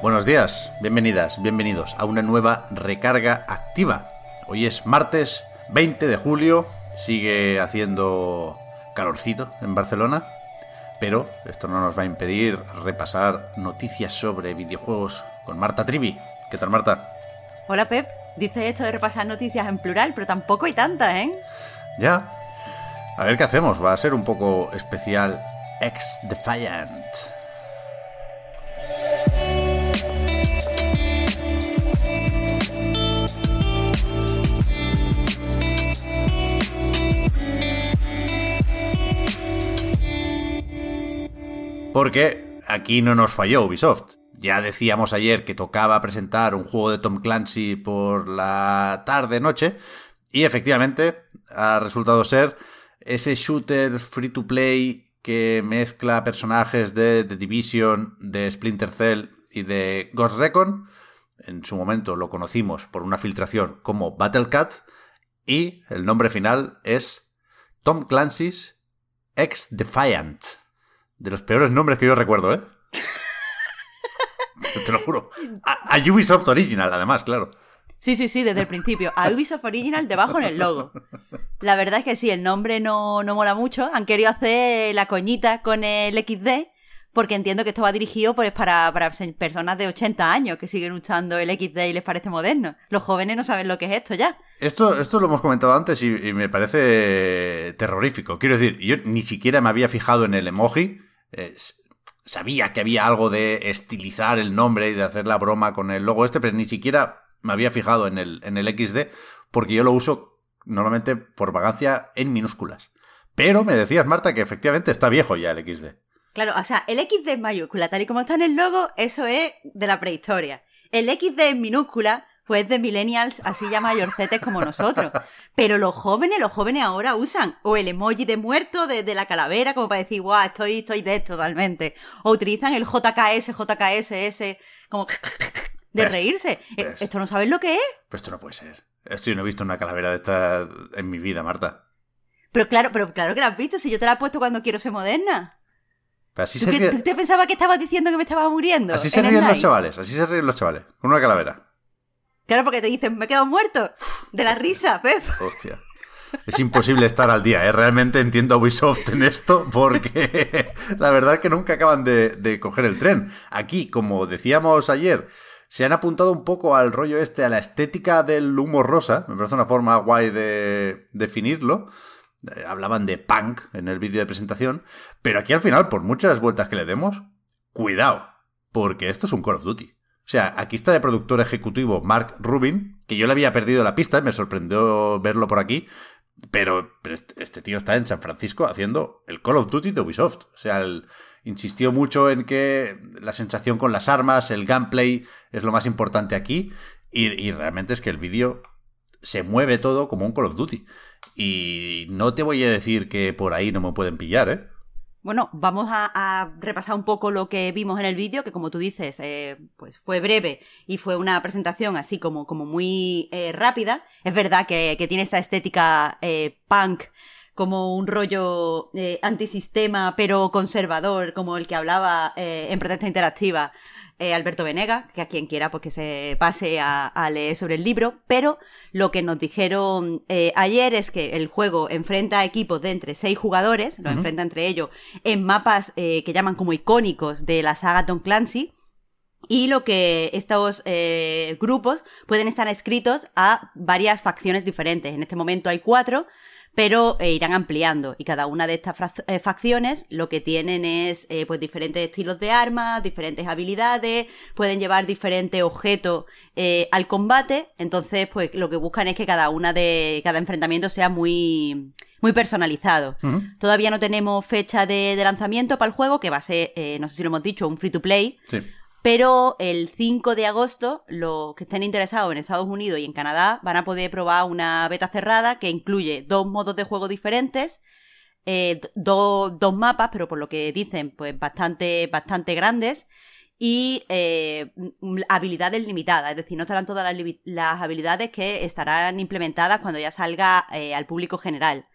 Buenos días, bienvenidas, bienvenidos a una nueva recarga activa. Hoy es martes 20 de julio, sigue haciendo calorcito en Barcelona, pero esto no nos va a impedir repasar noticias sobre videojuegos con Marta Trivi. ¿Qué tal, Marta? Hola, Pep. Dice esto de repasar noticias en plural, pero tampoco hay tantas, ¿eh? Ya. A ver qué hacemos. Va a ser un poco especial Ex Defiant. Porque aquí no nos falló Ubisoft. Ya decíamos ayer que tocaba presentar un juego de Tom Clancy por la tarde-noche. Y efectivamente ha resultado ser ese shooter free to play que mezcla personajes de The Division, de Splinter Cell y de Ghost Recon. En su momento lo conocimos por una filtración como Battle Cat. Y el nombre final es Tom Clancy's Ex Defiant. De los peores nombres que yo recuerdo, ¿eh? Te lo juro. A, a Ubisoft Original, además, claro. Sí, sí, sí, desde el principio. A Ubisoft Original debajo en el logo. La verdad es que sí, el nombre no, no mola mucho. Han querido hacer la coñita con el XD, porque entiendo que esto va dirigido pues, para, para personas de 80 años que siguen usando el XD y les parece moderno. Los jóvenes no saben lo que es esto ya. Esto, esto lo hemos comentado antes y, y me parece terrorífico. Quiero decir, yo ni siquiera me había fijado en el emoji. Eh, sabía que había algo de estilizar el nombre y de hacer la broma con el logo este, pero ni siquiera me había fijado en el, en el XD porque yo lo uso normalmente por vagancia en minúsculas. Pero me decías, Marta, que efectivamente está viejo ya el XD. Claro, o sea, el XD en mayúscula, tal y como está en el logo, eso es de la prehistoria. El XD en minúscula, pues de millennials así ya mayorcetes como nosotros. Pero los jóvenes, los jóvenes ahora usan o el emoji de muerto, de, de la calavera, como para decir, guau, estoy, estoy de esto totalmente. O utilizan el JKS, JKSS, como de Ves, reírse. Eh, ves. ¿Esto no sabes lo que es? Pues esto no puede ser. Esto yo no he visto una calavera de esta en mi vida, Marta. Pero claro, pero claro que la has visto, si yo te la he puesto cuando quiero ser moderna. Pero así ¿Tú, se, ríe- tú te pensabas que estabas diciendo que me estaba muriendo? así se ríen los chavales, así se ríen los chavales, con una calavera. Claro, porque te dicen, me he quedado muerto. De la risa, Pep. Hostia. Es imposible estar al día, ¿eh? Realmente entiendo a Ubisoft en esto porque la verdad es que nunca acaban de, de coger el tren. Aquí, como decíamos ayer, se han apuntado un poco al rollo este, a la estética del humor rosa. Me parece una forma guay de definirlo. Eh, Hablaban de punk en el vídeo de presentación. Pero aquí al final, por muchas vueltas que le demos, cuidado, porque esto es un Call of Duty. O sea, aquí está de productor ejecutivo Mark Rubin, que yo le había perdido la pista, me sorprendió verlo por aquí, pero, este- este tío está en San Francisco haciendo el Call of Duty de Ubisoft. O sea, él insistió mucho en que la sensación con las armas, el gameplay es lo más importante aquí, y, y realmente es que el vídeo se mueve todo como un Call of Duty. Y no te voy a decir que por ahí no me pueden pillar, ¿eh? Bueno, vamos a, repasar un poco lo que vimos en el vídeo, que como tú dices, eh, pues fue breve y fue una presentación así como, como muy eh, rápida. Es verdad que, tiene esa estética eh, punk, como un rollo antisistema, pero conservador, como el que hablaba en Protesta Interactiva eh, Alberto Venega, que a quien quiera pues que se pase a, a leer sobre el libro, pero lo que nos dijeron eh, ayer es que el juego enfrenta a equipos de entre seis jugadores, los enfrenta entre ellos en mapas eh, que llaman como icónicos de la saga Tom Clancy, y lo que estos grupos pueden estar escritos a varias facciones diferentes. En este momento hay cuatro, pero eh, irán ampliando y cada una de estas eh, facciones lo que tienen es eh, pues diferentes estilos de armas, diferentes habilidades, pueden llevar diferentes objetos al combate, entonces pues lo que buscan es que cada una de cada enfrentamiento sea muy muy personalizado. Todavía no tenemos fecha de, de, lanzamiento para el juego, que va a ser, no sé si lo hemos dicho, un free to play. Sí. Pero el 5 de agosto, los que estén interesados en Estados Unidos y en Canadá van a poder probar una beta cerrada que incluye dos modos de juego diferentes, eh, dos mapas, pero por lo que dicen, pues bastante, bastante grandes, y eh, habilidades limitadas, es decir, no estarán todas las, habilidades que estarán implementadas cuando ya salga eh, al público general.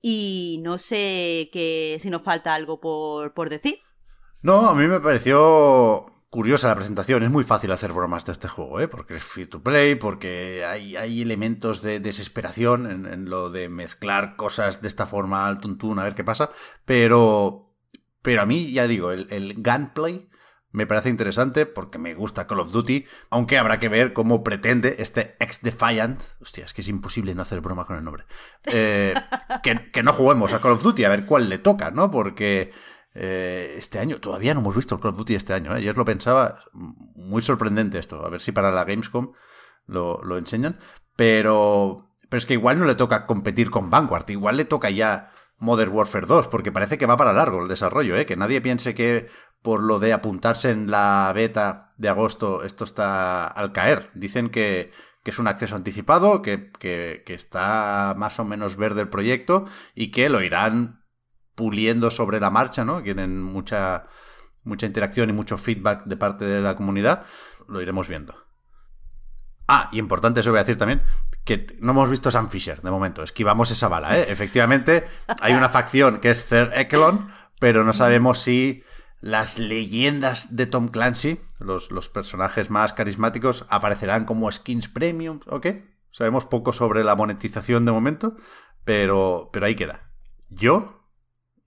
Y no sé que, si nos falta algo por, por decir. No, a mí me pareció curiosa la presentación. Es muy fácil hacer bromas de este juego, ¿eh? porque es free to play, porque hay, hay elementos de desesperación en, lo de mezclar cosas de esta forma al tuntún, a ver qué pasa. Pero, pero a mí, ya digo, el, el gunplay me parece interesante porque me gusta Call of Duty, aunque habrá que ver cómo pretende este ex-Defiant, hostia, es que es imposible no hacer broma con el nombre, eh, que, que, no juguemos a Call of Duty, a ver cuál le toca, ¿no? Porque eh, este año. Todavía no hemos visto el Call of Duty este año. ¿eh? Ayer lo pensaba. Muy sorprendente esto. A ver si para la Gamescom lo, enseñan. Pero, pero es que igual no le toca competir con Vanguard. Igual le toca ya Modern Warfare 2. Porque parece que va para largo el desarrollo. ¿eh? Que nadie piense que por lo de apuntarse en la beta de agosto esto está al caer. Dicen que, que es un acceso anticipado, que, que, que, está más o menos verde el proyecto y que lo irán puliendo sobre la marcha, ¿no? Tienen mucha, mucha interacción y mucho feedback de parte de la comunidad. Lo iremos viendo. Ah, y importante eso voy a decir también, que no hemos visto Sam Fisher de momento, esquivamos esa bala, ¿eh? Efectivamente, hay una facción que es Cer Ekelon, pero no sabemos si las leyendas de Tom Clancy, los, los personajes más carismáticos, aparecerán como skins premium, ¿ok? Sabemos poco sobre la monetización de momento, pero, pero ahí queda. Yo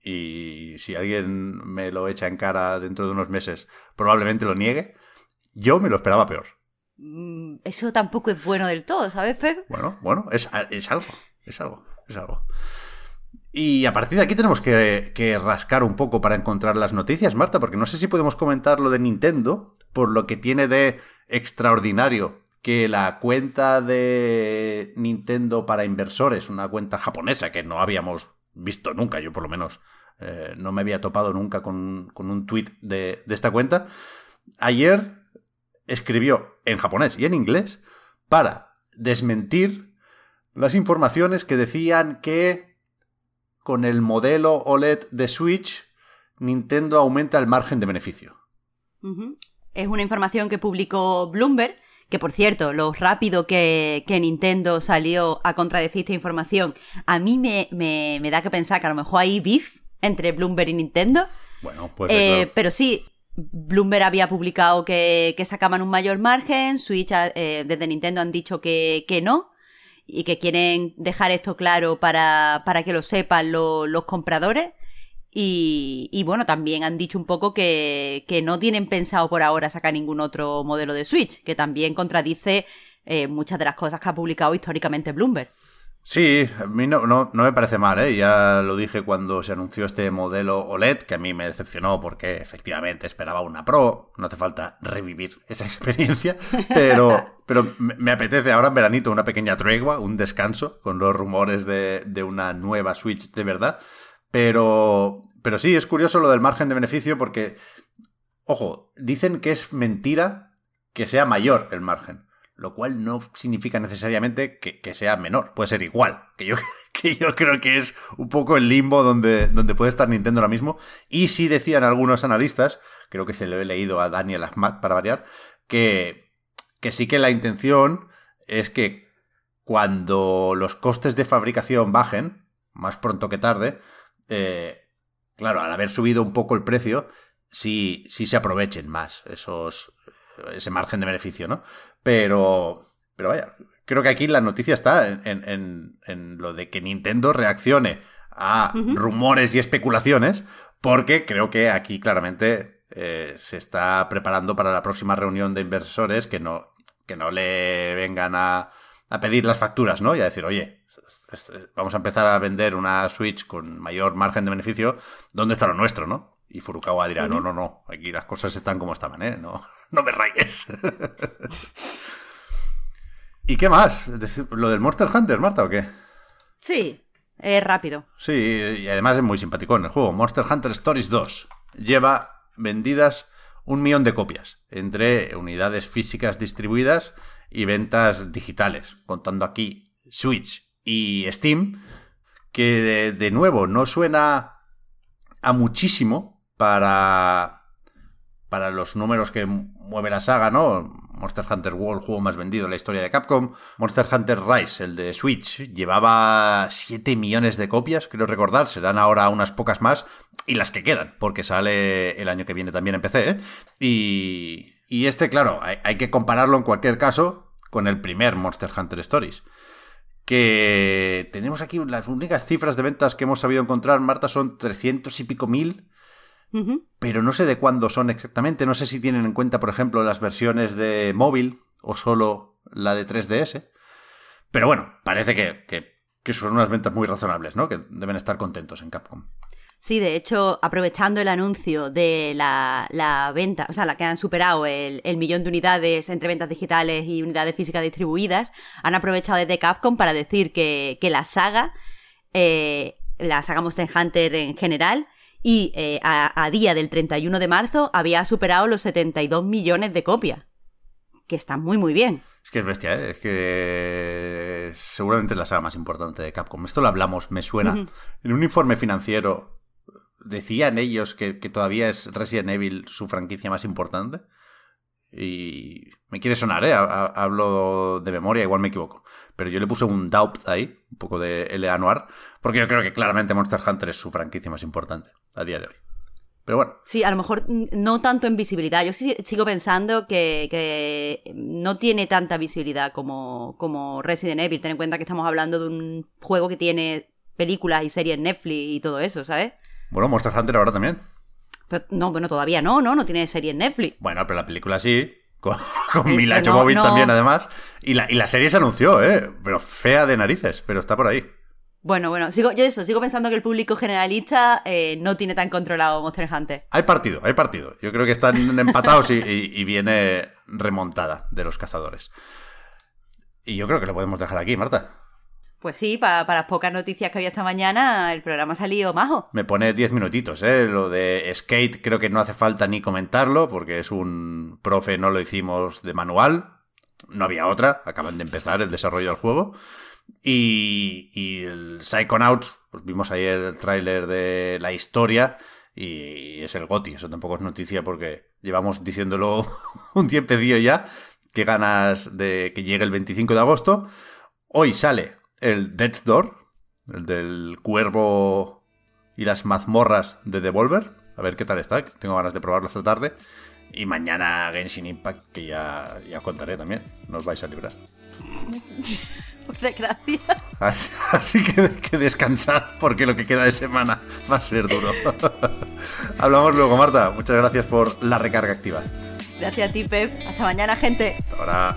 y si alguien me lo echa en cara dentro de unos meses, probablemente lo niegue. Yo me lo esperaba peor. Mm, eso tampoco es bueno del todo, ¿sabes, Pep? Bueno, bueno, es, es algo, es algo, es algo. Y a partir de aquí tenemos que, que, rascar un poco para encontrar las noticias, Marta, porque no sé si podemos comentar lo de Nintendo, por lo que tiene de extraordinario que la cuenta de Nintendo para inversores, una cuenta japonesa que no habíamos visto nunca, yo por lo menos eh, no me había topado nunca con, un tweet de, de esta cuenta. Ayer escribió en japonés y en inglés para desmentir las informaciones que decían que con el modelo OLED de Switch Nintendo aumenta el margen de beneficio. Es una información que publicó Bloomberg que por cierto, lo rápido que, Nintendo salió a contradecir esta información, a mí me, me, da que pensar que a lo mejor hay beef entre Bloomberg y Nintendo. Bueno, pues. Eh, pero sí, Bloomberg había publicado que, sacaban un mayor margen, Switch eh, desde Nintendo han dicho que, no y que quieren dejar esto claro para, para que lo sepan los compradores. Y, bueno, también han dicho un poco que, no tienen pensado por ahora sacar ningún otro modelo de Switch, que también contradice eh, muchas de las cosas que ha publicado históricamente Bloomberg. Sí, a mí no, no, me parece mal, ¿eh? ya lo dije cuando se anunció este modelo OLED, que a mí me decepcionó porque efectivamente esperaba una Pro, no hace falta revivir esa experiencia, pero, pero me apetece ahora en veranito una pequeña tregua, un descanso con los rumores de, de una nueva Switch de verdad, pero, pero sí, es curioso lo del margen de beneficio porque, ojo, dicen que es mentira que sea mayor el margen lo cual no significa necesariamente que, sea menor, puede ser igual, que yo, que yo creo que es un poco el limbo donde, donde puede estar Nintendo ahora mismo. Y sí decían algunos analistas, creo que se lo he leído a Daniel Ahmad para variar, que, que sí que la intención es que cuando los costes de fabricación bajen, más pronto que tarde, eh, claro, al haber subido un poco el precio, sí, sí se aprovechen más esos, ese margen de beneficio, ¿no? Pero, pero vaya, creo que aquí la noticia está en, lo de que Nintendo reaccione a rumores y especulaciones, porque creo que aquí claramente eh, se está preparando para la próxima reunión de inversores que no, que no le vengan a, a pedir las facturas, ¿no? Y a decir, oye, vamos a empezar a vender una Switch con mayor margen de beneficio, ¿dónde está lo nuestro, no? Y Furukawa dirá, no, no, no, aquí las cosas están como estaban, ¿eh? No, no me rayes. ¿Y qué más? ¿Lo del Monster Hunter, Marta, o qué? Sí, es rápido. Sí, y además es muy simpático en el juego. Monster Hunter Stories 2 lleva vendidas un millón de copias entre unidades físicas distribuidas y ventas digitales, contando aquí Switch y Steam, que de, nuevo no suena a muchísimo para, para los números que mueve la saga, ¿no? Monster Hunter World, juego más vendido en la historia de Capcom. Monster Hunter Rise, el de Switch, llevaba 7 millones de copias, creo recordar. Serán ahora unas pocas más. Y las que quedan, porque sale el año que viene también en PC. ¿eh? Y, y este, claro, hay, hay que compararlo en cualquier caso con el primer Monster Hunter Stories que tenemos aquí las únicas cifras de ventas que hemos sabido encontrar, Marta, son 300 y pico mil pero no sé de cuándo son exactamente. No sé si tienen en cuenta, por ejemplo, las versiones de móvil o solo la de 3DS. Pero bueno, parece que, que, son unas ventas muy razonables, ¿no? Que deben estar contentos en Capcom. Sí, de hecho, aprovechando el anuncio de la, venta, o sea, la que han superado el, millón de unidades entre ventas digitales y unidades físicas distribuidas, han aprovechado desde Capcom para decir que, la saga, eh, la saga Monster Hunter en general, y eh, a, día del 31 de marzo había superado los 72 millones de copias. Que está muy, muy bien. Es que es bestia, ¿eh? es que seguramente es la saga más importante de Capcom. Esto lo hablamos, me suena. En un informe financiero decían ellos que, todavía es Resident Evil su franquicia más importante. Y me quiere sonar, ¿eh? Hablo de memoria, igual me equivoco. Pero yo le puse un doubt ahí, un poco de L.A. Noir, porque yo creo que claramente Monster Hunter es su franquicia más importante a día de hoy. Pero bueno. Sí, a lo mejor no tanto en visibilidad. Yo sigo pensando que, no tiene tanta visibilidad como, como Resident Evil. Ten en cuenta que estamos hablando de un juego que tiene películas y series en Netflix y todo eso, ¿sabes? Bueno, Monster Hunter ahora también. No, bueno, todavía no, no, no tiene serie en Netflix. Bueno, pero la película sí. Con, Mila Jovovich también, además. Y la, y la serie se anunció, ¿eh? Pero fea de narices, pero está por ahí. Bueno, bueno, sigo, yo eso, sigo pensando que el público generalista eh, no tiene tan controlado Monster Hunter. Hay partido, hay partido. Yo creo que están empatados y, viene remontada de los cazadores. Y yo creo que lo podemos dejar aquí, Marta. Pues sí, para, las pocas noticias que había esta mañana, el programa ha salido majo. Me pone 10 minutitos, ¿eh? Lo de Skate creo que no hace falta ni comentarlo, porque es un profe, no lo hicimos de manual. No había otra, acaban de empezar el desarrollo del juego. Y, el Psychonauts, pues vimos ayer el tráiler de la historia y es el GOTI. Eso tampoco es noticia porque llevamos diciéndolo un tiempecillo ya. Qué ganas de que llegue el 25 de agosto. Hoy sale el Death's Door, el del cuervo y las mazmorras de Devolver. A ver qué tal está. Tengo ganas de probarlo esta tarde. Y mañana Genshin Impact, que ya, ya contaré también. Nos vais a librar. por desgracia. Así, que, que descansad porque lo que queda de semana va a ser duro. Hablamos luego, Marta. Muchas gracias por la recarga activa. Gracias a ti, Pep. Hasta mañana, gente. Hasta ahora.